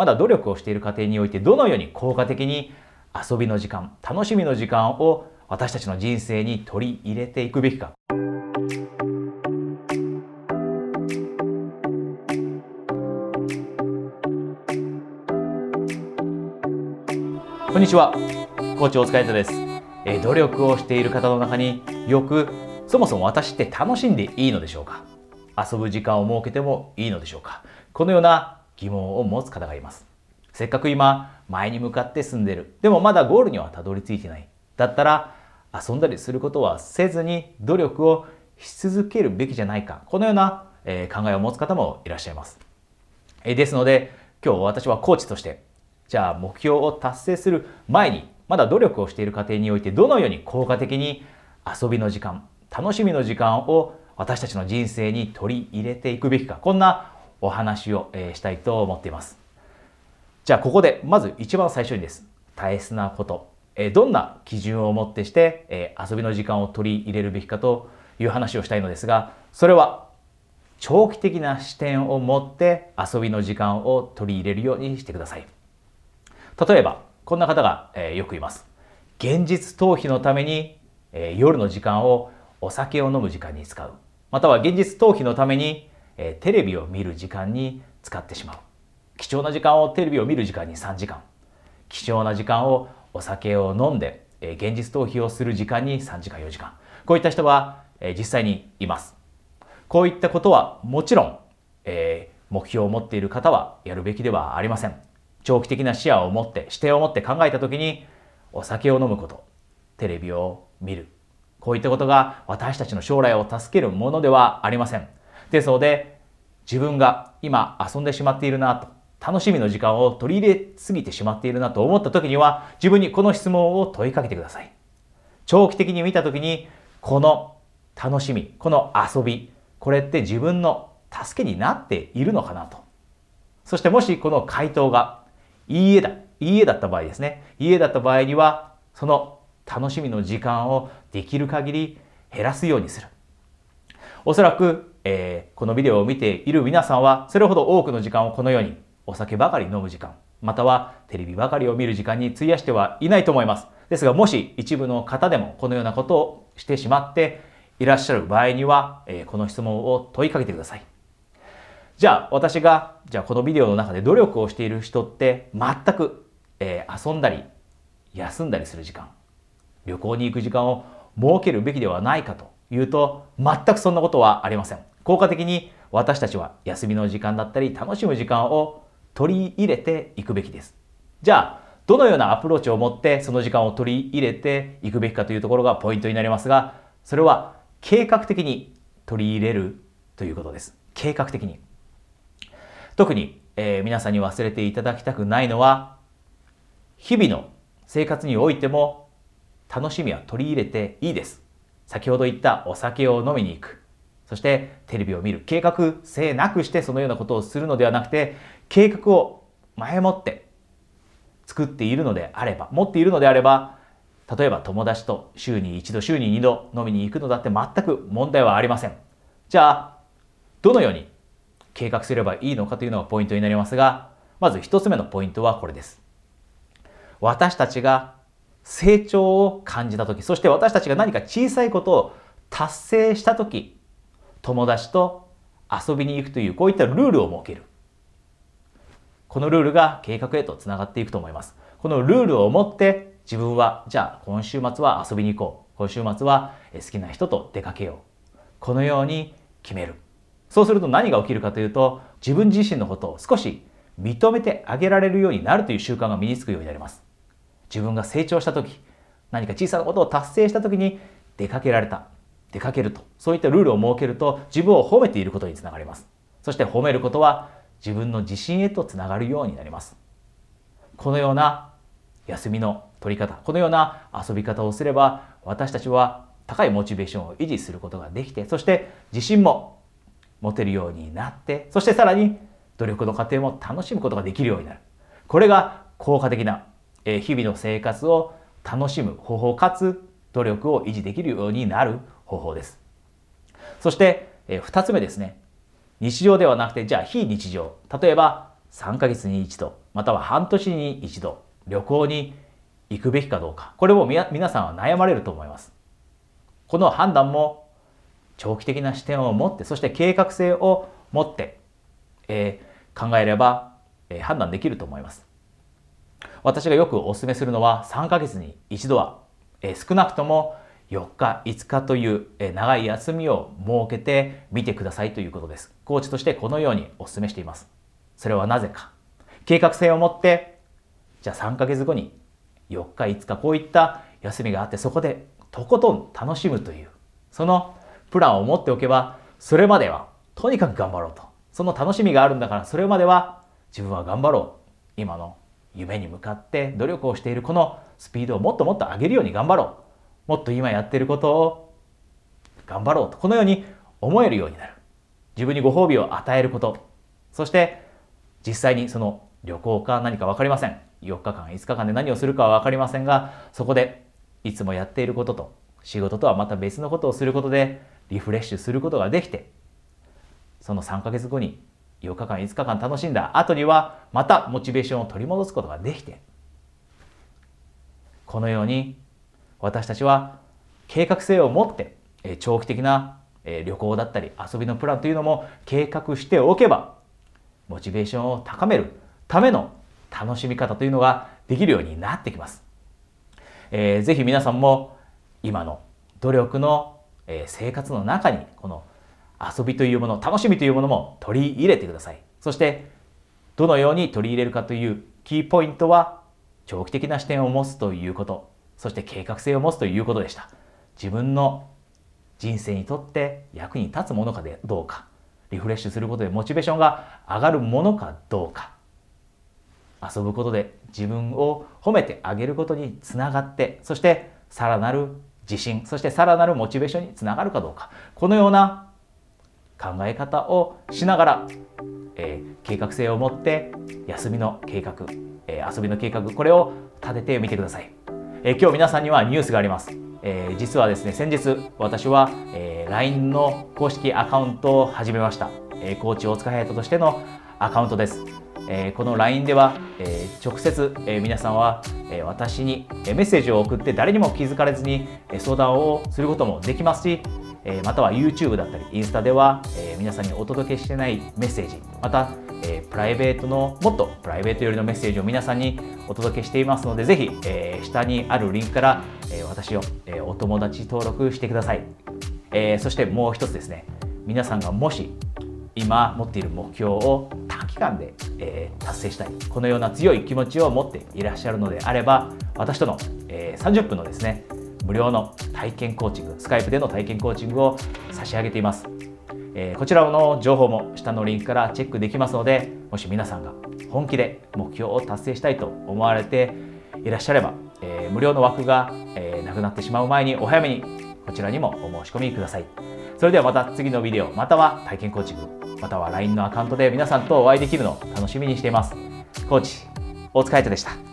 まだ努力をしている過程においてどのように効果的に遊びの時間楽しみの時間を私たちの人生に取り入れていくべきか。こんにちは。コーチお疲れ様です。え努力をしている方の中によくそもそも私って楽しんでいいのでしょうか？遊ぶ時間を設けてもいいのでしょうか？このような疑問を持つ方がいます。せっかく今前に向かって進んでる。でもまだゴールにはたどり着いてない。だったら遊んだりすることはせずに努力をし続けるべきじゃないか。このような、え考えを持つ方もいらっしゃいます、えですので今日私はコーチとしてじゃあ目標を達成する前にまだ努力をしている過程においてどのように効果的に遊びの時間楽しみの時間を私たちの人生に取り入れていくべきか。こんなお話を、えしたいと思っています。じゃあここでまず一番最初にです。大切なこと、えどんな基準をもってして、え遊びの時間を取り入れるべきかという話をしたいのですがそれは長期的な視点を持って遊びの時間を取り入れるようにしてください。例えばこんな方が、えよくいます。現実逃避のために、え夜の時間をお酒を飲む時間に使う。または現実逃避のために、えテレビを見る時間に使ってしまう。貴重な時間をテレビを見る時間に3時間。貴重な時間をお酒を飲んで、え現実逃避をする時間に3時間4時間。こういった人は、え実際にいます。こういったことはもちろん、え目標を持っている方はやるべきではありません。長期的な視野を持って視点を持って考えた時にお酒を飲むことテレビを見る。こういったことが私たちの将来を助けるものではありません。ですので自分が今遊んでしまっているなと楽しみの時間を取り入れすぎてしまっているなと思った時には自分にこの質問を問いかけてください。長期的に見た時にこの楽しみこの遊びこれって自分の助けになっているのかなと。そしてもしこの回答がいいえだいいえだった場合ですね。いいえだった場合にはその楽しみの時間をできる限り減らすようにする。おそらく、えー、このビデオを見ている皆さんはそれほど多くの時間をこのようにお酒ばかり飲む時間またはテレビばかりを見る時間に費やしてはいないと思います。ですがもし一部の方でもこのようなことをしてしまっていらっしゃる場合には、えー、この質問を問いかけてください。じゃあ私がじゃあこのビデオの中で努力をしている人って全く、えー、遊んだり休んだりする時間旅行に行く時間を設けるべきではないかというと全くそんなことはありません。効果的に私たちは休みの時間だったり楽しむ時間を取り入れていくべきです。じゃあどのようなアプローチを持ってその時間を取り入れていくべきかというところがポイントになりますがそれは計画的に取り入れるということです。計画的に。特に、えー、皆さんに忘れていただきたくないのは日々の生活においても楽しみは取り入れていいです。先ほど言ったお酒を飲みに行く。そしてテレビを見る計画性なくしてそのようなことをするのではなくて計画を前もって作っているのであれば持っているのであれば例えば友達と週に一度週に二度飲みに行くのだって全く問題はありません。じゃあどのように計画すればいいのかというのがポイントになりますがまず一つ目のポイントはこれです。私たちが成長を感じた時そして私たちが何か小さいことを達成した時友達と遊びに行くというこういったルールを設ける。このルールが計画へとつながっていくと思います。このルールを持って自分はじゃあ今週末は遊びに行こう。今週末は好きな人と出かけよう。このように決める。そうすると何が起きるかというと自分自身のことを少し認めてあげられるようになるという習慣が身につくようになります。自分が成長した時何か小さなことを達成した時に出かけられた出かけるとそういったルールを設けると自分を褒めていることにつながります。そして褒めることは自分の自信へとつながるようになります。このような休みの取り方このような遊び方をすれば私たちは高いモチベーションを維持することができてそして自信も持てるようになってそしてさらに努力の過程も楽しむことができるようになる。これが効果的なえ日々の生活を楽しむ方法かつ努力を維持できるようになる方法です。そして、え2つ目ですね。日常ではなくて、じゃあ非日常。例えば、3ヶ月に一度、または半年に一度旅行に行くべきかどうかこれも皆さんは悩まれると思いますこの判断も長期的な視点を持ってそして計画性を持って、えー、考えれば、えー、判断できると思います私がよくお勧めするのは3ヶ月に一度は、え、少なくとも4日5日という、え、長い休みを設けてみてくださいということです。コーチとしてこのようにお勧めしています。それはなぜか。計画性を持ってじゃあ3ヶ月後に4日5日こういった休みがあってそこでとことん楽しむというそのプランを持っておけばそれまではとにかく頑張ろうと。その楽しみがあるんだからそれまでは自分は頑張ろう。今の夢に向かって努力をしているこのスピードをもっともっと上げるように頑張ろう。もっと今やっていることを頑張ろうとこのように思えるようになる。自分にご褒美を与えること。そして実際にその旅行か何か分かりません。4日間5日間で何をするかは分かりませんがそこでいつもやっていることと仕事とはまた別のことをすることでリフレッシュすることができてその3ヶ月後に4日間5日間楽しんだ後にはまたモチベーションを取り戻すことができてこのように私たちは計画性を持って長期的な旅行だったり遊びのプランというのも計画しておけばモチベーションを高めるための楽しみ方というのができるようになってきます。えー、ぜひ皆さんも今の努力の、生活の中にこの遊びというもの楽しみというものも取り入れてください。そしてどのように取り入れるかというキーポイントは長期的な視点を持つということ。そして計画性を持つということでした。自分の人生にとって役に立つものかでどうか。リフレッシュすることでモチベーションが上がるものかどうか。遊ぶことで自分を褒めてあげることにつながってそしてさらなる自信そしてさらなるモチベーションにつながるかどうか。このような考え方をしながら、えー、計画性を持って休みの計画、えー、遊びの計画これを立ててみてください、えー、今日皆さんにはニュースがあります、え実はですね先日私は、え LINE の公式アカウントを始めました、えコーチ大塚隼人としてのアカウントです。えこの LINE では、え直接、え皆さんは、え私にメッセージを送って誰にも気づかれずに相談をすることもできますしえまたは YouTube だったりインスタでは、え皆さんにお届けしてないメッセージまた、えプライベートのもっとプライベートよりのメッセージを皆さんにお届けしていますのでぜひ、え下にあるリンクから、え私を、えお友達登録してください、えそしてもう一つですね。皆さんがもし今持っている目標を短期間で、え、達成したい。このような強い気持ちを持っていらっしゃるのであれば私との、え、30分のですね無料の体験コーチングスカイプでの体験コーチングを差し上げています、えー、こちらの情報も下のリンクからチェックできますのでもし皆さんが本気で目標を達成したいと思われていらっしゃれば、えー、無料の枠が、えー、なくなってしまう前にお早めにこちらにもお申し込みください。それではまた次のビデオまたは体験コーチングまたは LINE のアカウントで皆さんとお会いできるのを楽しみにしています。コーチ大塚海人でした。